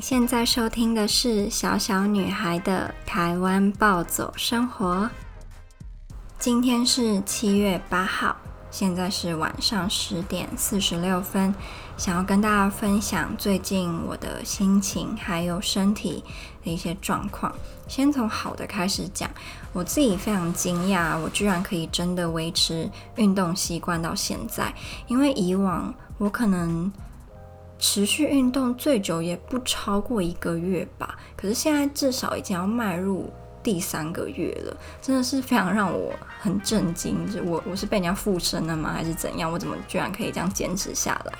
现在收听的是小小女孩的台湾暴走生活。今天是七月八号，现在是晚上十点四十六分。想要跟大家分享最近我的心情还有身体的一些状况。先从好的开始讲，我自己非常惊讶，我居然可以真的维持运动习惯到现在。因为以往我可能持续运动最久也不超过一个月吧，可是现在至少已经要迈入第三个月了，真的是非常让我很震惊。我我是被人家附身了吗？还是怎样？我怎么居然可以这样坚持下来？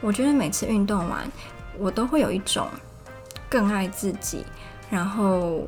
我觉得每次运动完，我都会有一种更爱自己，然后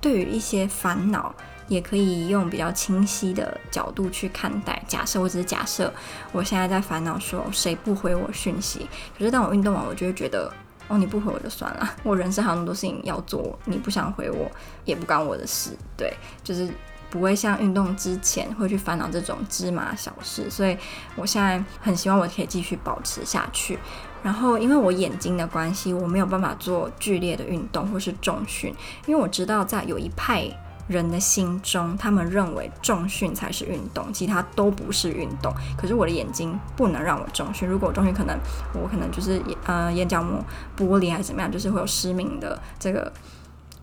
对于一些烦恼，也可以用比较清晰的角度去看待。假设我只是假设，我现在在烦恼说谁不回我讯息，可是当我运动完，我就会觉得。哦，你不回我就算了，我人生还有那么多事情要做，你不想回我也不关我的事，对，就是不会像运动之前会去烦恼这种芝麻小事，所以我现在很希望我可以继续保持下去。然后因为我眼睛的关系，我没有办法做剧烈的运动或是重训，因为我知道在有一派。人的心中，他们认为重训才是运动，其他都不是运动。可是我的眼睛不能让我重训，如果重训，可能我可能就是呃眼角膜剥离还是怎么样，就是会有失明的这个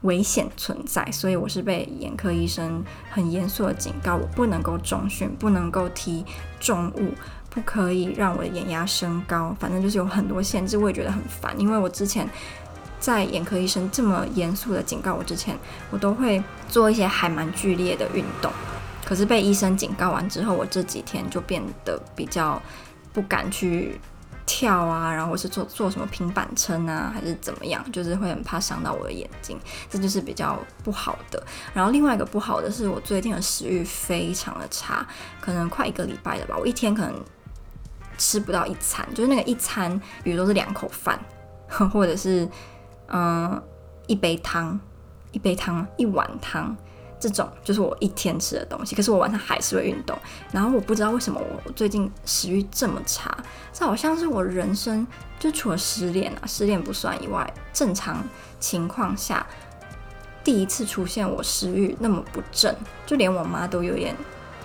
危险存在。所以我是被眼科医生很严肃的警告，我不能够重训，不能够提重物，不可以让我的眼压升高，反正就是有很多限制，我也觉得很烦，因为我之前。在眼科医生这么严肃的警告我之前，我都会做一些还蛮剧烈的运动。可是被医生警告完之后，我这几天就变得比较不敢去跳啊，然后是做做什么平板撑啊，还是怎么样，就是会很怕伤到我的眼睛，这就是比较不好的。然后另外一个不好的是我最近的食欲非常的差，可能快一个礼拜了吧，我一天可能吃不到一餐，就是那个一餐，比如说是两口饭，或者是。嗯，一杯汤，一杯汤，一碗汤，这种就是我一天吃的东西。可是我晚上还是会运动，然后我不知道为什么我最近食欲这么差，这好像是我人生就除了失恋啊，失恋不算以外，正常情况下第一次出现我食欲那么不振，就连我妈都有点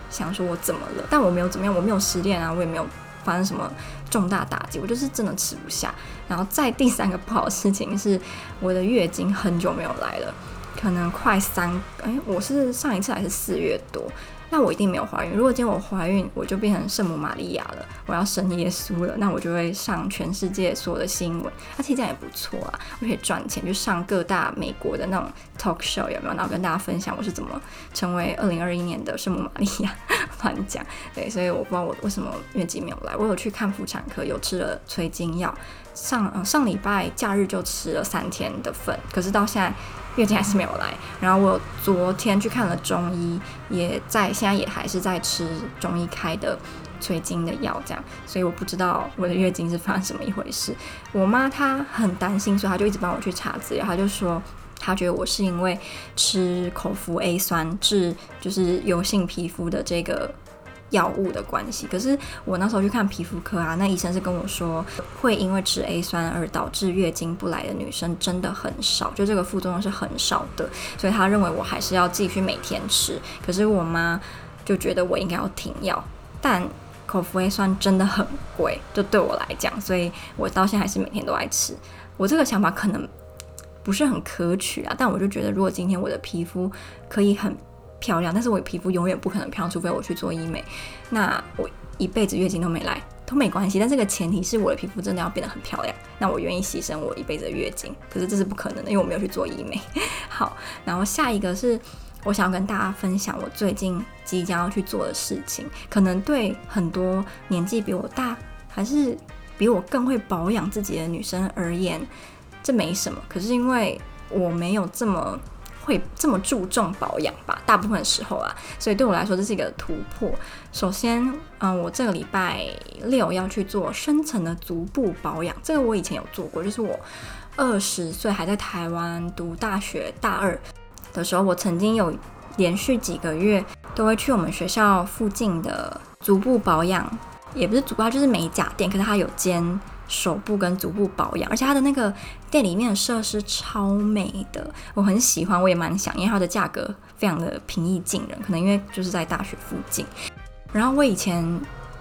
想说我怎么了，但我没有怎么样，我没有失恋啊，我也没有。发生什么重大打击，我就是真的吃不下。然后再第三个不好的事情是，我的月经很久没有来了，可能快三，哎，我是上一次还是四月多。那我一定没有怀孕。如果今天我怀孕，我就变成圣母玛利亚了，我要生耶稣了，那我就会上全世界所有的新闻。那其实这样也不错啊，我可以赚钱，就上各大美国的那种 talk show 有没有？然后跟大家分享我是怎么成为二零二一年的圣母玛利亚。乱讲，对，所以我不知道我为什么月经没有来。我有去看妇产科，有吃了催经药，上呃上礼拜假日就吃了三天的粉，可是到现在。月经还是没有来，然后我昨天去看了中医，也在现在也还是在吃中医开的催经的药，这样，所以我不知道我的月经是发生什么一回事。我妈她很担心，所以她就一直帮我去查资料，她就说他觉得我是因为吃口服 A 酸治就是油性皮肤的这个。药物的关系，可是我那时候去看皮肤科啊，那医生是跟我说，会因为吃 A 酸而导致月经不来的女生真的很少，就这个副作用是很少的，所以他认为我还是要继续每天吃。可是我妈就觉得我应该要停药，但口服 A 酸真的很贵，就对我来讲，所以我到现在还是每天都爱吃。我这个想法可能不是很可取啊，但我就觉得如果今天我的皮肤可以很。漂亮，但是我皮肤永远不可能漂亮，除非我去做医美。那我一辈子月经都没来都没关系，但这个前提是我的皮肤真的要变得很漂亮。那我愿意牺牲我一辈子的月经，可是这是不可能的，因为我没有去做医美。好，然后下一个是我想要跟大家分享我最近即将要去做的事情，可能对很多年纪比我大还是比我更会保养自己的女生而言，这没什么。可是因为我没有这么。会这么注重保养吧，大部分时候啊，所以对我来说这是一个突破。首先，嗯、我这个礼拜六要去做深层的足部保养，这个我以前有做过，就是我二十岁还在台湾读大学大二的时候，我曾经有连续几个月都会去我们学校附近的足部保养，也不是足部，就是美甲店，可是它有兼手部跟足部保养，而且它的那个店里面的设施超美的，我很喜欢，我也蛮想，因为它的价格非常的平易近人，可能因为就是在大学附近。然后我以前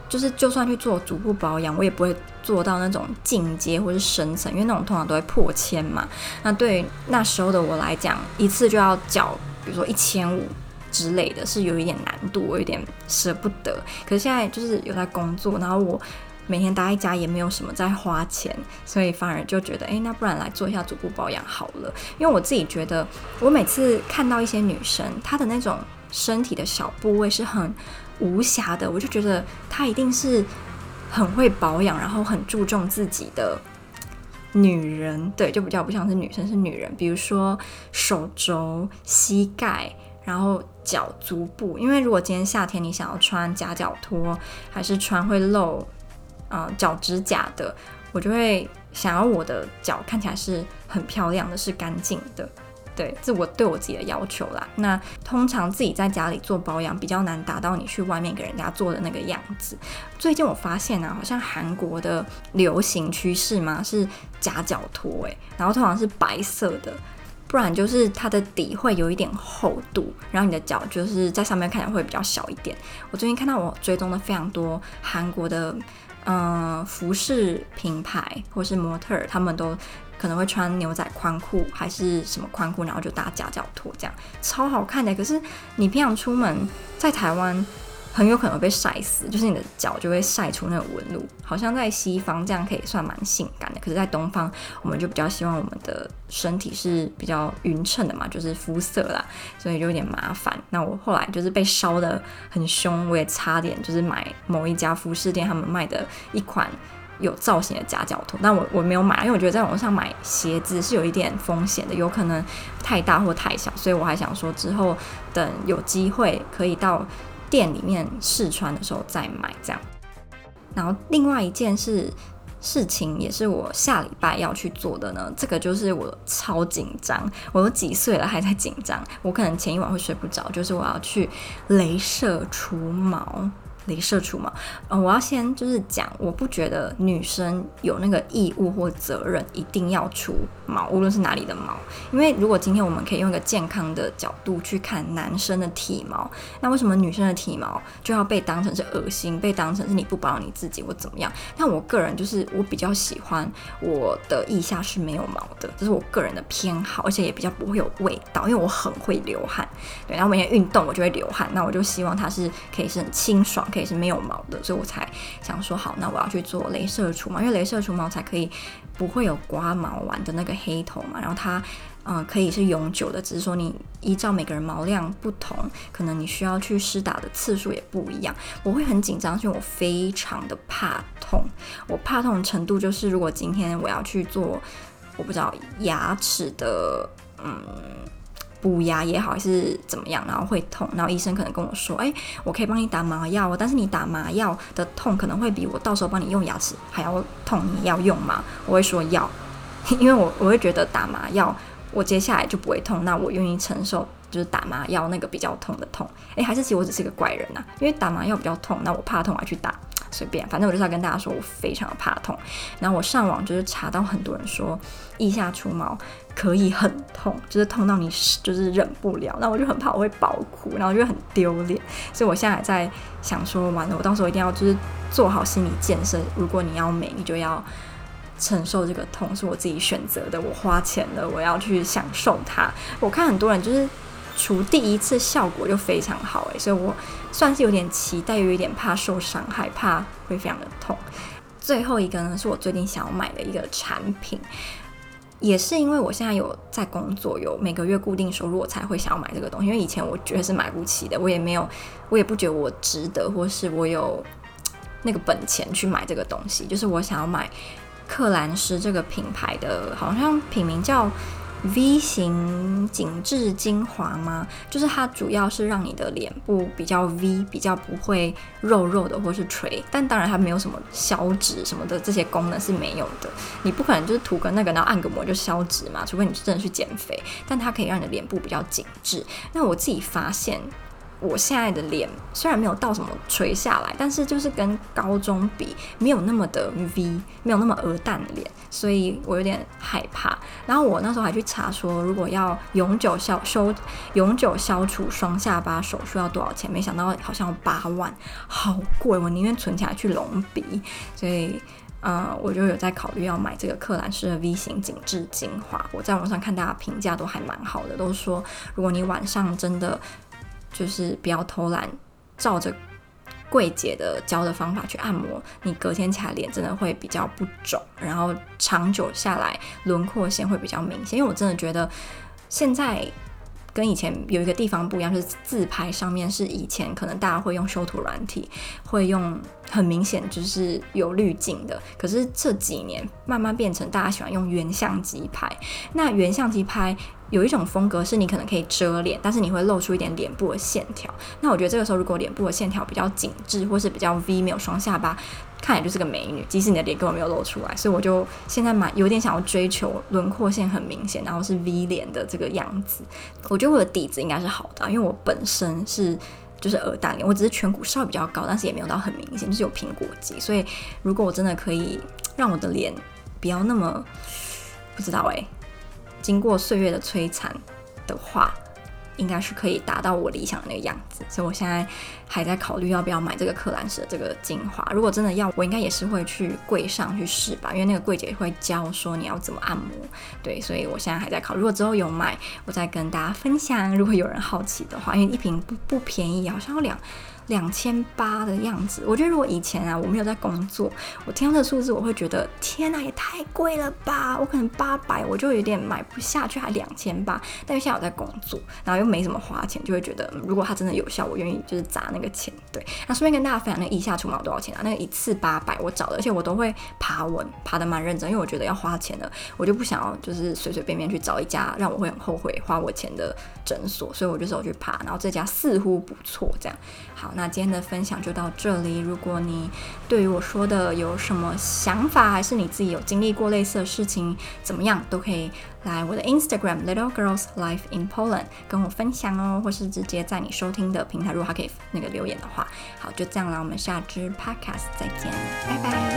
就是就算去做足部保养，我也不会做到那种进阶或是深层，因为那种通常都会破千嘛。那对于那时候的我来讲，一次就要缴，比如说一千五之类的，是有一点难度，我有点舍不得。可是现在就是有在工作，然后我。每天待在家也没有什么在花钱，所以反而就觉得，诶，那不然来做一下足部保养好了。因为我自己觉得，我每次看到一些女生，她的那种身体的小部位是很无瑕的，我就觉得她一定是很会保养，然后很注重自己的女人。对，就比较不像是女生，是女人。比如说手肘、膝盖，然后脚、足部。因为如果今天夏天你想要穿夹脚拖，还是穿会露。啊，脚趾甲的，我就会想要我的脚看起来是很漂亮的，是干净的。对，这我对我自己的要求啦。那通常自己在家里做保养比较难达到你去外面给人家做的那个样子。最近我发现啊，好像韩国的流行趋势嘛是夹脚拖，诶，然后通常是白色的，不然就是它的底会有一点厚度，然后你的脚就是在上面看起来会比较小一点。我最近看到我追踪的非常多韩国的。嗯，服饰品牌或是模特儿，他们都可能会穿牛仔宽裤，还是什么宽裤，然后就搭夹脚拖，这样超好看的。可是你平常出门在台湾，很有可能被晒死，就是你的脚就会晒出那个纹路，好像在西方这样可以算蛮性感的。可是，在东方，我们就比较希望我们的身体是比较匀称的嘛，就是肤色啦，所以就有点麻烦。那我后来就是被烧得很凶，我也差点就是买某一家服饰店他们卖的一款有造型的夹脚拖，但我我没有买，因为我觉得在网上买鞋子是有一点风险的，有可能太大或太小，所以我还想说之后等有机会可以到。店里面试穿的时候再买这样，然后另外一件事事情也是我下礼拜要去做的呢，这个就是我超紧张，我都几岁了还在紧张，我可能前一晚会睡不着，就是我要去镭射除毛。镭射除毛，嗯，我要先就是讲，我不觉得女生有那个义务或责任一定要除毛，无论是哪里的毛。因为如果今天我们可以用一个健康的角度去看男生的体毛，那为什么女生的体毛就要被当成是恶心，被当成是你不保养你自己或怎么样？但我个人就是我比较喜欢我的腋下是没有毛的，这是我个人的偏好，而且也比较不会有味道，因为我很会流汗。对，然后每天运动我就会流汗，那我就希望它是可以是很清爽。可以是没有毛的，所以我才想说好，那我要去做镭射除毛，因为镭射除毛才可以不会有刮毛完的那个黑头嘛。然后它嗯、可以是永久的，只是说你依照每个人毛量不同，可能你需要去施打的次数也不一样。我会很紧张，因为我非常的怕痛。我怕痛的程度就是，如果今天我要去做，我不知道牙齿的嗯。补牙也好，还是怎么样，然后会痛，然后医生可能跟我说：“哎，我可以帮你打麻药，但是你打麻药的痛可能会比我到时候帮你用牙齿还要痛，你要用吗？”我会说要，因为我我会觉得打麻药，我接下来就不会痛，那我愿意承受，就是打麻药那个比较痛的痛。哎，还是其实我只是一个怪人呐，因为打麻药比较痛，那我怕痛，还去打。随便，反正我就是要跟大家说，我非常的怕痛。然后我上网就是查到很多人说，腋下除毛可以很痛，就是痛到你就是忍不了。那我就很怕我会爆哭，然后就很丢脸。所以我现在还在想说，完了，我到时候一定要就是做好心理建设。如果你要美，你就要承受这个痛，是我自己选择的。我花钱了，我要去享受它。我看很多人就是。除第一次效果就非常好诶，所以我算是有点期待，又有点怕受伤害，怕会非常的痛。最后一个呢，是我最近想要买的一个产品，也是因为我现在有在工作，有每个月固定收入，我才会想要买这个东西。因为以前我觉得是买不起的，我也没有，我也不觉得我值得，或是我有那个本钱去买这个东西。就是我想要买克兰诗这个品牌的，好像品名叫。V 型紧致精华吗？就是它主要是让你的脸部比较 V，比较不会肉肉的或是垂。但当然它没有什么消脂什么的这些功能是没有的。你不可能就是涂个那个然后按个摩就消脂嘛，除非你真的去减肥。但它可以让你的脸部比较紧致。那我自己发现，我现在的脸虽然没有到什么垂下来，但是就是跟高中比没有那么的 V，没有那么鹅蛋脸，所以我有点害怕。然后我那时候还去查说，如果要永久消修永久消除双下巴手术要多少钱？没想到好像八万，好贵！我宁愿存起来去隆鼻。所以，呃，我就有在考虑要买这个克兰诗的 V 型紧致精华。我在网上看大家评价都还蛮好的，都说如果你晚上真的。就是不要偷懒，照着柜姐的教的方法去按摩，你隔天起来脸真的会比较不肿，然后长久下来轮廓线会比较明显。因为我真的觉得现在跟以前有一个地方不一样，就是自拍上面是以前可能大家会用修图软体，会用很明显就是有滤镜的，可是这几年慢慢变成大家喜欢用原相机拍，那原相机拍。有一种风格是你可能可以遮脸，但是你会露出一点脸部的线条。那我觉得这个时候，如果脸部的线条比较紧致，或是比较 V，没有双下巴，看起来就是个美女。即使你的脸根本没有露出来，所以我就现在蛮有点想要追求轮廓线很明显，然后是 V 脸的这个样子。我觉得我的底子应该是好的，因为我本身是就是鹅蛋脸，我只是颧骨稍微比较高，但是也没有到很明显，就是有苹果肌。所以如果我真的可以让我的脸不要那么不知道哎、经过岁月的摧残的话，应该是可以达到我理想的那个样子。所以我现在还在考虑要不要买这个克兰诗的这个精华。如果真的要，我应该也是会去柜上去试吧，因为那个柜姐会教说你要怎么按摩。对，所以我现在还在考。如果之后有买，我再跟大家分享。如果有人好奇的话，因为一瓶不不便宜，好像要两。两千八的样子，我觉得如果以前啊，我没有在工作，我听到这个数字，我会觉得天哪，也太贵了吧！我可能八百我就有点买不下去，还两千八。但是现在我在工作，然后又没什么花钱，就会觉得如果它真的有效，我愿意就是砸那个钱。对，那顺便跟大家分享，那个腋下除毛多少钱啊？那个一次八百，我找的，而且我都会爬文，爬得蛮认真，因为我觉得要花钱的，我就不想要就是随随便便去找一家让我会很后悔花我钱的诊所，所以我就走去爬，然后这家似乎不错，这样好。那今天的分享就到这里。如果你对于我说的有什么想法，还是你自己有经历过类似的事情，怎么样都可以来我的 Instagram Little Girls Life in Poland 跟我分享哦，或是直接在你收听的平台，如果还可以那个留言的话，好，就这样啦，我们下支 Podcast 再见，拜拜，